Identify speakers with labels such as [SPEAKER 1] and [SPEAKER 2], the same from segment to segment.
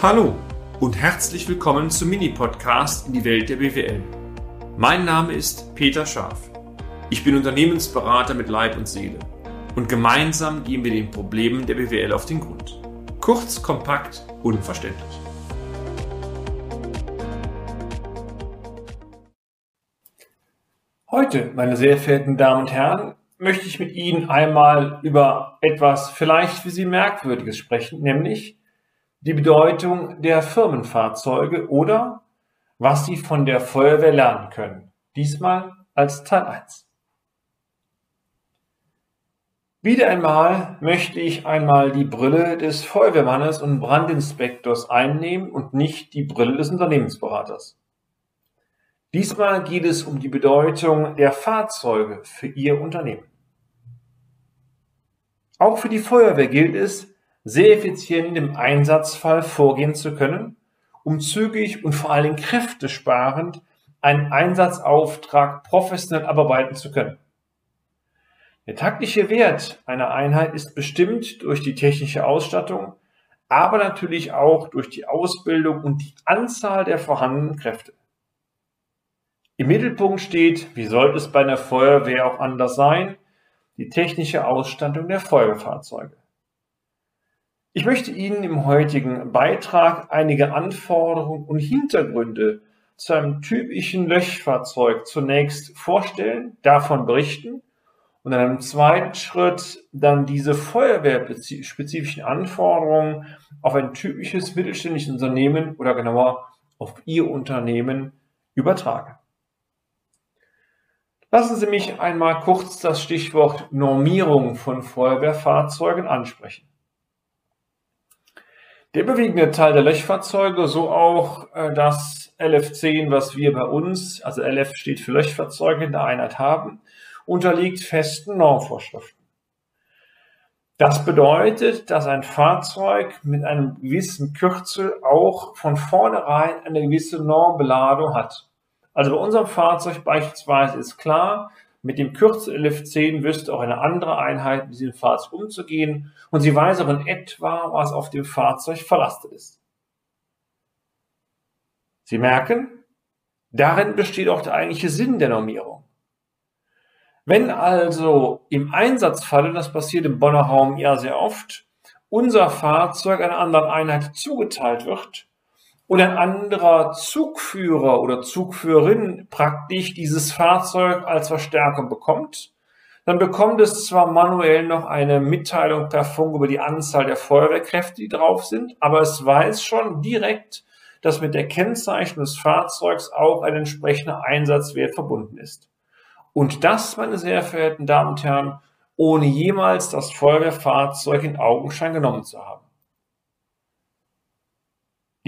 [SPEAKER 1] Hallo und herzlich willkommen zum Mini-Podcast in die Welt der BWL. Mein Name ist Peter Scharf. Ich bin Unternehmensberater mit Leib und Seele und gemeinsam gehen wir den Problemen der BWL auf den Grund. Kurz, kompakt, unverständlich. Heute, meine sehr verehrten Damen und Herren, möchte ich mit Ihnen einmal über etwas vielleicht für Sie Merkwürdiges sprechen, nämlich die Bedeutung der Firmenfahrzeuge oder was Sie von der Feuerwehr lernen können. Diesmal als Teil 1. Wieder einmal möchte ich einmal die Brille des Feuerwehrmannes und Brandinspektors einnehmen und nicht die Brille des Unternehmensberaters. Diesmal geht es um die Bedeutung der Fahrzeuge für Ihr Unternehmen. Auch für die Feuerwehr gilt es, sehr effizient im Einsatzfall vorgehen zu können, um zügig und vor allen Dingen kräftesparend einen Einsatzauftrag professionell abarbeiten zu können. Der taktische Wert einer Einheit ist bestimmt durch die technische Ausstattung, aber natürlich auch durch die Ausbildung und die Anzahl der vorhandenen Kräfte. Im Mittelpunkt steht, wie sollte es bei einer Feuerwehr auch anders sein, die technische Ausstattung der Feuerwehrzeuge. Ich möchte Ihnen im heutigen Beitrag einige Anforderungen und Hintergründe zu einem typischen Löschfahrzeug zunächst vorstellen, davon berichten und in einem zweiten Schritt dann diese feuerwehrspezifischen Anforderungen auf ein typisches mittelständisches Unternehmen oder genauer auf Ihr Unternehmen übertragen. Lassen Sie mich einmal kurz das Stichwort Normierung von Feuerwehrfahrzeugen ansprechen. Der überwiegende Teil der Löschfahrzeuge, so auch äh, das LF10, was wir bei uns, also LF steht für Löschfahrzeuge in der Einheit haben, unterliegt festen Normvorschriften. Das bedeutet, dass ein Fahrzeug mit einem gewissen Kürzel auch von vornherein eine gewisse Normbeladung hat. Also bei unserem Fahrzeug beispielsweise ist klar, mit dem Kürzel LF10 wüsste auch eine andere Einheit mit diesem Fahrzeug umzugehen und sie weiß auch in etwa, was auf dem Fahrzeug verlastet ist. Sie merken, darin besteht auch der eigentliche Sinn der Normierung. Wenn also im Einsatzfalle, das passiert im Bonner Raum ja sehr oft, unser Fahrzeug einer anderen Einheit zugeteilt wird, und ein anderer Zugführer oder Zugführerin praktisch dieses Fahrzeug als Verstärkung bekommt, dann bekommt es zwar manuell noch eine Mitteilung per Funk über die Anzahl der Feuerwehrkräfte, die drauf sind, aber es weiß schon direkt, dass mit der Kennzeichnung des Fahrzeugs auch ein entsprechender Einsatzwert verbunden ist. Und das, meine sehr verehrten Damen und Herren, ohne jemals das Feuerwehrfahrzeug in Augenschein genommen zu haben.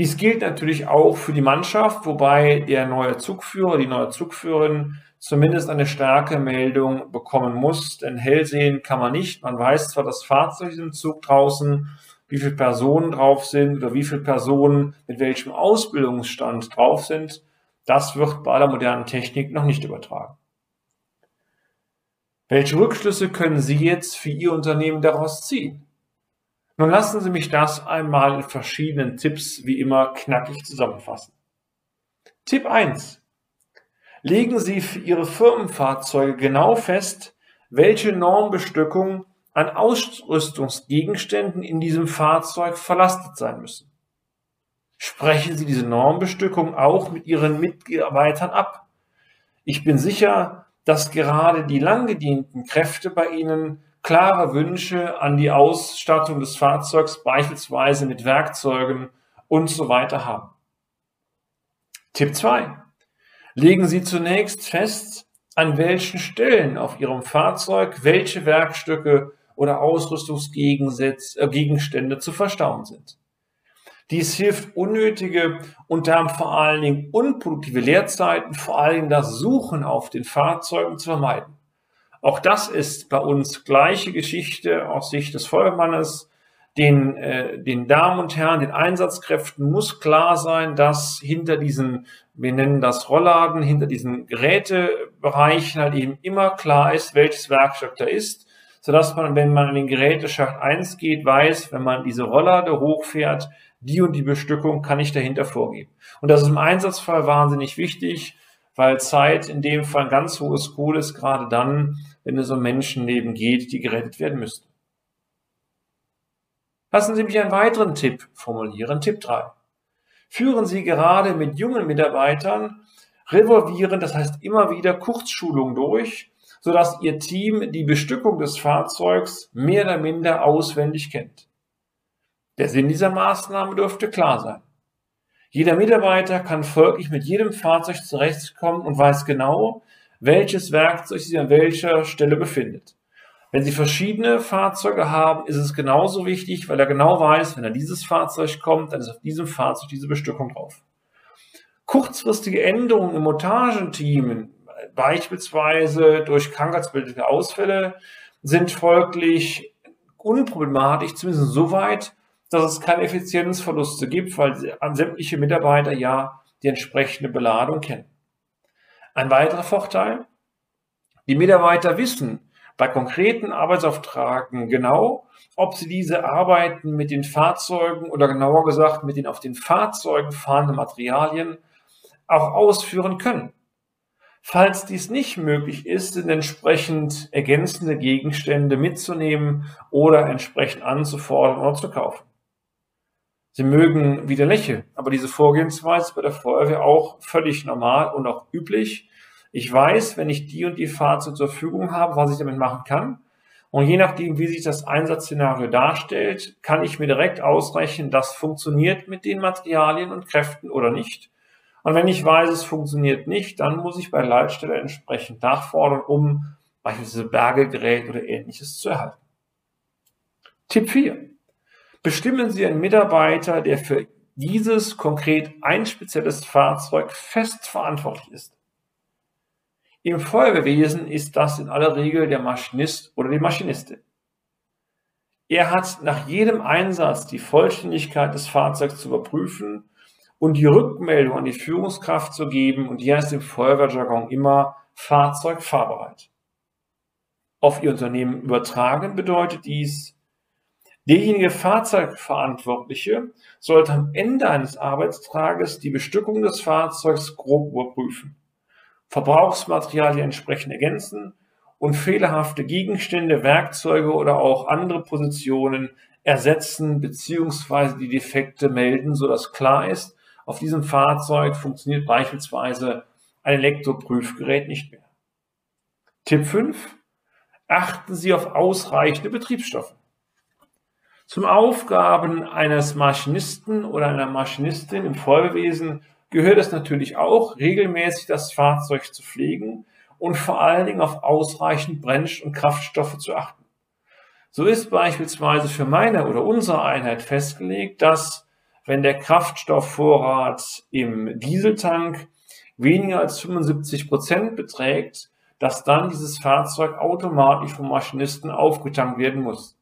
[SPEAKER 1] Dies gilt natürlich auch für die Mannschaft, wobei der neue Zugführer, die neue Zugführerin zumindest eine starke Meldung bekommen muss, denn hell sehen kann man nicht. Man weiß zwar das Fahrzeug im Zug draußen, wie viele Personen drauf sind oder wie viele Personen mit welchem Ausbildungsstand drauf sind. Das wird bei der modernen Technik noch nicht übertragen. Welche Rückschlüsse können Sie jetzt für Ihr Unternehmen daraus ziehen? Nun lassen Sie mich das einmal in verschiedenen Tipps wie immer knackig zusammenfassen. Tipp 1. Legen Sie für Ihre Firmenfahrzeuge genau fest, welche Normbestückung an Ausrüstungsgegenständen in diesem Fahrzeug verlastet sein müssen. Sprechen Sie diese Normbestückung auch mit Ihren Mitarbeitern ab. Ich bin sicher, dass gerade die langgedienten Kräfte bei Ihnen klare Wünsche an die Ausstattung des Fahrzeugs, beispielsweise mit Werkzeugen und so weiter haben. Tipp 2. Legen Sie zunächst fest, an welchen Stellen auf Ihrem Fahrzeug welche Werkstücke oder Ausrüstungsgegenstände zu verstauen sind. Dies hilft unnötige und damit vor allen Dingen unproduktive Leerzeiten, vor Dingen das Suchen auf den Fahrzeugen zu vermeiden. Auch das ist bei uns gleiche Geschichte aus Sicht des Feuermannes. Den, äh, den Damen und Herren, den Einsatzkräften muss klar sein, dass hinter diesen, wir nennen das Rollladen, hinter diesen Gerätebereichen halt eben immer klar ist, welches Werkstück da ist. sodass man, wenn man in den Geräteschacht 1 geht, weiß, wenn man diese Rolllade hochfährt, die und die Bestückung kann ich dahinter vorgeben. Und das ist im Einsatzfall wahnsinnig wichtig, weil Zeit in dem Fall ein ganz hohes Kohl ist, gerade dann, wenn es um Menschenleben geht, die gerettet werden müssten. Lassen Sie mich einen weiteren Tipp formulieren, Tipp 3. Führen Sie gerade mit jungen Mitarbeitern revolvieren, das heißt immer wieder Kurzschulung durch, sodass Ihr Team die Bestückung des Fahrzeugs mehr oder minder auswendig kennt. Der Sinn dieser Maßnahme dürfte klar sein. Jeder Mitarbeiter kann folglich mit jedem Fahrzeug zurechtkommen und weiß genau, welches Werkzeug sich an welcher Stelle befindet. Wenn Sie verschiedene Fahrzeuge haben, ist es genauso wichtig, weil er genau weiß, wenn er dieses Fahrzeug kommt, dann ist auf diesem Fahrzeug diese Bestückung drauf. Kurzfristige Änderungen im Montagenteam, beispielsweise durch krankheitsbildende Ausfälle, sind folglich unproblematisch, zumindest soweit, dass es keine Effizienzverluste gibt, weil sämtliche Mitarbeiter ja die entsprechende Beladung kennen. Ein weiterer Vorteil, die Mitarbeiter wissen bei konkreten Arbeitsauftragen genau, ob sie diese Arbeiten mit den Fahrzeugen oder genauer gesagt mit den auf den Fahrzeugen fahrenden Materialien auch ausführen können. Falls dies nicht möglich ist, sind entsprechend ergänzende Gegenstände mitzunehmen oder entsprechend anzufordern oder zu kaufen. Sie mögen wieder lächeln, aber diese Vorgehensweise bei der Feuerwehr auch völlig normal und auch üblich. Ich weiß, wenn ich die und die Fahrzeuge zur Verfügung habe, was ich damit machen kann. Und je nachdem, wie sich das Einsatzszenario darstellt, kann ich mir direkt ausrechnen, das funktioniert mit den Materialien und Kräften oder nicht. Und wenn ich weiß, es funktioniert nicht, dann muss ich bei Leitstelle entsprechend nachfordern, um beispielsweise Bergegerät oder ähnliches zu erhalten. Tipp 4. Bestimmen Sie einen Mitarbeiter, der für dieses konkret ein spezielles Fahrzeug fest verantwortlich ist. Im Feuerwehrwesen ist das in aller Regel der Maschinist oder die Maschinistin. Er hat nach jedem Einsatz die Vollständigkeit des Fahrzeugs zu überprüfen und die Rückmeldung an die Führungskraft zu geben und die heißt im Feuerwehrjargon immer Fahrzeug fahrbereit. Auf Ihr Unternehmen übertragen bedeutet dies, derjenige Fahrzeugverantwortliche sollte am Ende eines Arbeitstages die Bestückung des Fahrzeugs grob überprüfen, Verbrauchsmaterialien entsprechend ergänzen und fehlerhafte Gegenstände, Werkzeuge oder auch andere Positionen ersetzen bzw. die Defekte melden, sodass klar ist, auf diesem Fahrzeug funktioniert beispielsweise ein Elektroprüfgerät nicht mehr. Tipp 5. Achten Sie auf ausreichende Betriebsstoffe. Zum Aufgaben eines Maschinisten oder einer Maschinistin im Feuerwehrwesen gehört es natürlich auch, regelmäßig das Fahrzeug zu pflegen und vor allen Dingen auf ausreichend Brennstoff- und Kraftstoffe zu achten. So ist beispielsweise für meine oder unsere Einheit festgelegt, dass wenn der Kraftstoffvorrat im Dieseltank weniger als 75 Prozent beträgt, dass dann dieses Fahrzeug automatisch vom Maschinisten aufgetankt werden muss.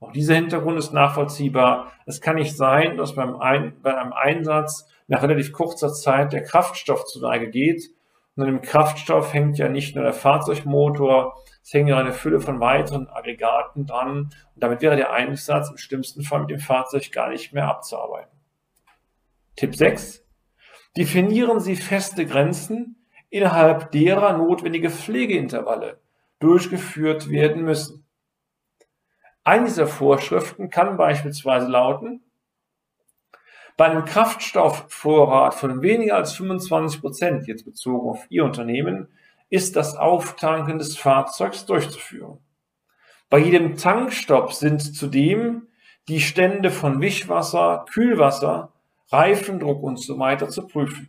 [SPEAKER 1] Auch dieser Hintergrund ist nachvollziehbar. Es kann nicht sein, dass beim, Ein bei einem Einsatz nach relativ kurzer Zeit der Kraftstoff zu Neige geht. Und an dem Kraftstoff hängt ja nicht nur der Fahrzeugmotor, es hängen ja eine Fülle von weiteren Aggregaten dran. Und damit wäre der Einsatz im schlimmsten Fall mit dem Fahrzeug gar nicht mehr abzuarbeiten. Tipp 6. Definieren Sie feste Grenzen, innerhalb derer notwendige Pflegeintervalle durchgeführt werden müssen. Eine dieser Vorschriften kann beispielsweise lauten, bei einem Kraftstoffvorrat von weniger als 25 Prozent, jetzt bezogen auf Ihr Unternehmen, ist das Auftanken des Fahrzeugs durchzuführen. Bei jedem Tankstopp sind zudem die Stände von Wischwasser, Kühlwasser Reifendruck und so weiter zu prüfen.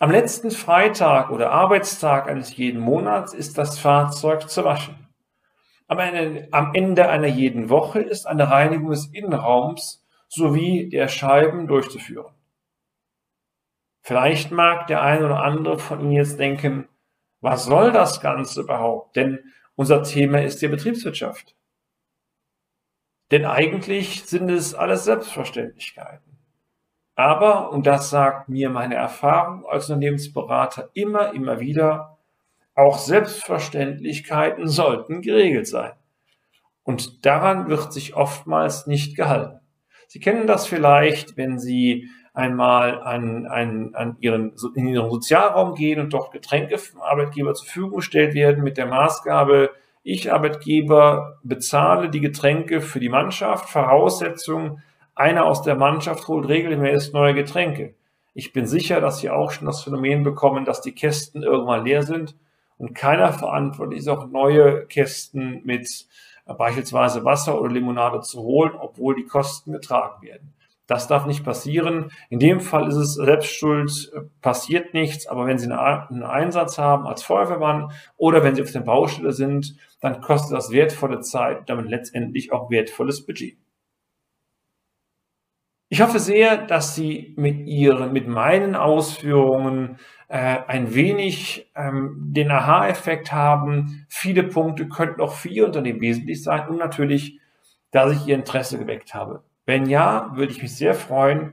[SPEAKER 1] Am letzten Freitag oder Arbeitstag eines jeden Monats ist das Fahrzeug zu waschen. Am Ende einer jeden Woche ist eine Reinigung des Innenraums sowie der Scheiben durchzuführen. Vielleicht mag der eine oder andere von Ihnen jetzt denken, was soll das Ganze überhaupt? Denn unser Thema ist die Betriebswirtschaft. Denn eigentlich sind es alles Selbstverständlichkeiten. Aber, und das sagt mir meine Erfahrung als Unternehmensberater immer, immer wieder, Auch Selbstverständlichkeiten sollten geregelt sein. Und daran wird sich oftmals nicht gehalten. Sie kennen das vielleicht, wenn Sie einmal an, an, an ihren, in Ihren Sozialraum gehen und dort Getränke vom Arbeitgeber zur Verfügung gestellt werden mit der Maßgabe, ich Arbeitgeber bezahle die Getränke für die Mannschaft, Voraussetzung, einer aus der Mannschaft holt regelmäßig neue Getränke. Ich bin sicher, dass Sie auch schon das Phänomen bekommen, dass die Kästen irgendwann leer sind und keiner verantwortlich ist, auch neue Kästen mit beispielsweise Wasser oder Limonade zu holen, obwohl die Kosten getragen werden. Das darf nicht passieren. In dem Fall ist es Selbstschuld, passiert nichts, aber wenn Sie einen Einsatz haben als Feuerwehrmann oder wenn Sie auf der Baustelle sind, dann kostet das wertvolle Zeit damit letztendlich auch wertvolles Budget. Ich hoffe sehr, dass Sie mit Ihren, mit meinen Ausführungen äh, ein wenig ähm, den Aha-Effekt haben. Viele Punkte könnten auch für Ihr Unternehmen wesentlich sein und natürlich, dass ich Ihr Interesse geweckt habe. Wenn ja, würde ich mich sehr freuen,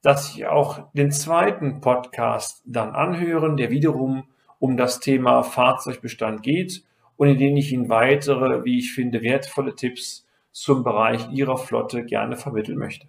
[SPEAKER 1] dass Sie auch den zweiten Podcast dann anhören, der wiederum um das Thema Fahrzeugbestand geht und in dem ich Ihnen weitere, wie ich finde, wertvolle Tipps zum Bereich Ihrer Flotte gerne vermitteln möchte.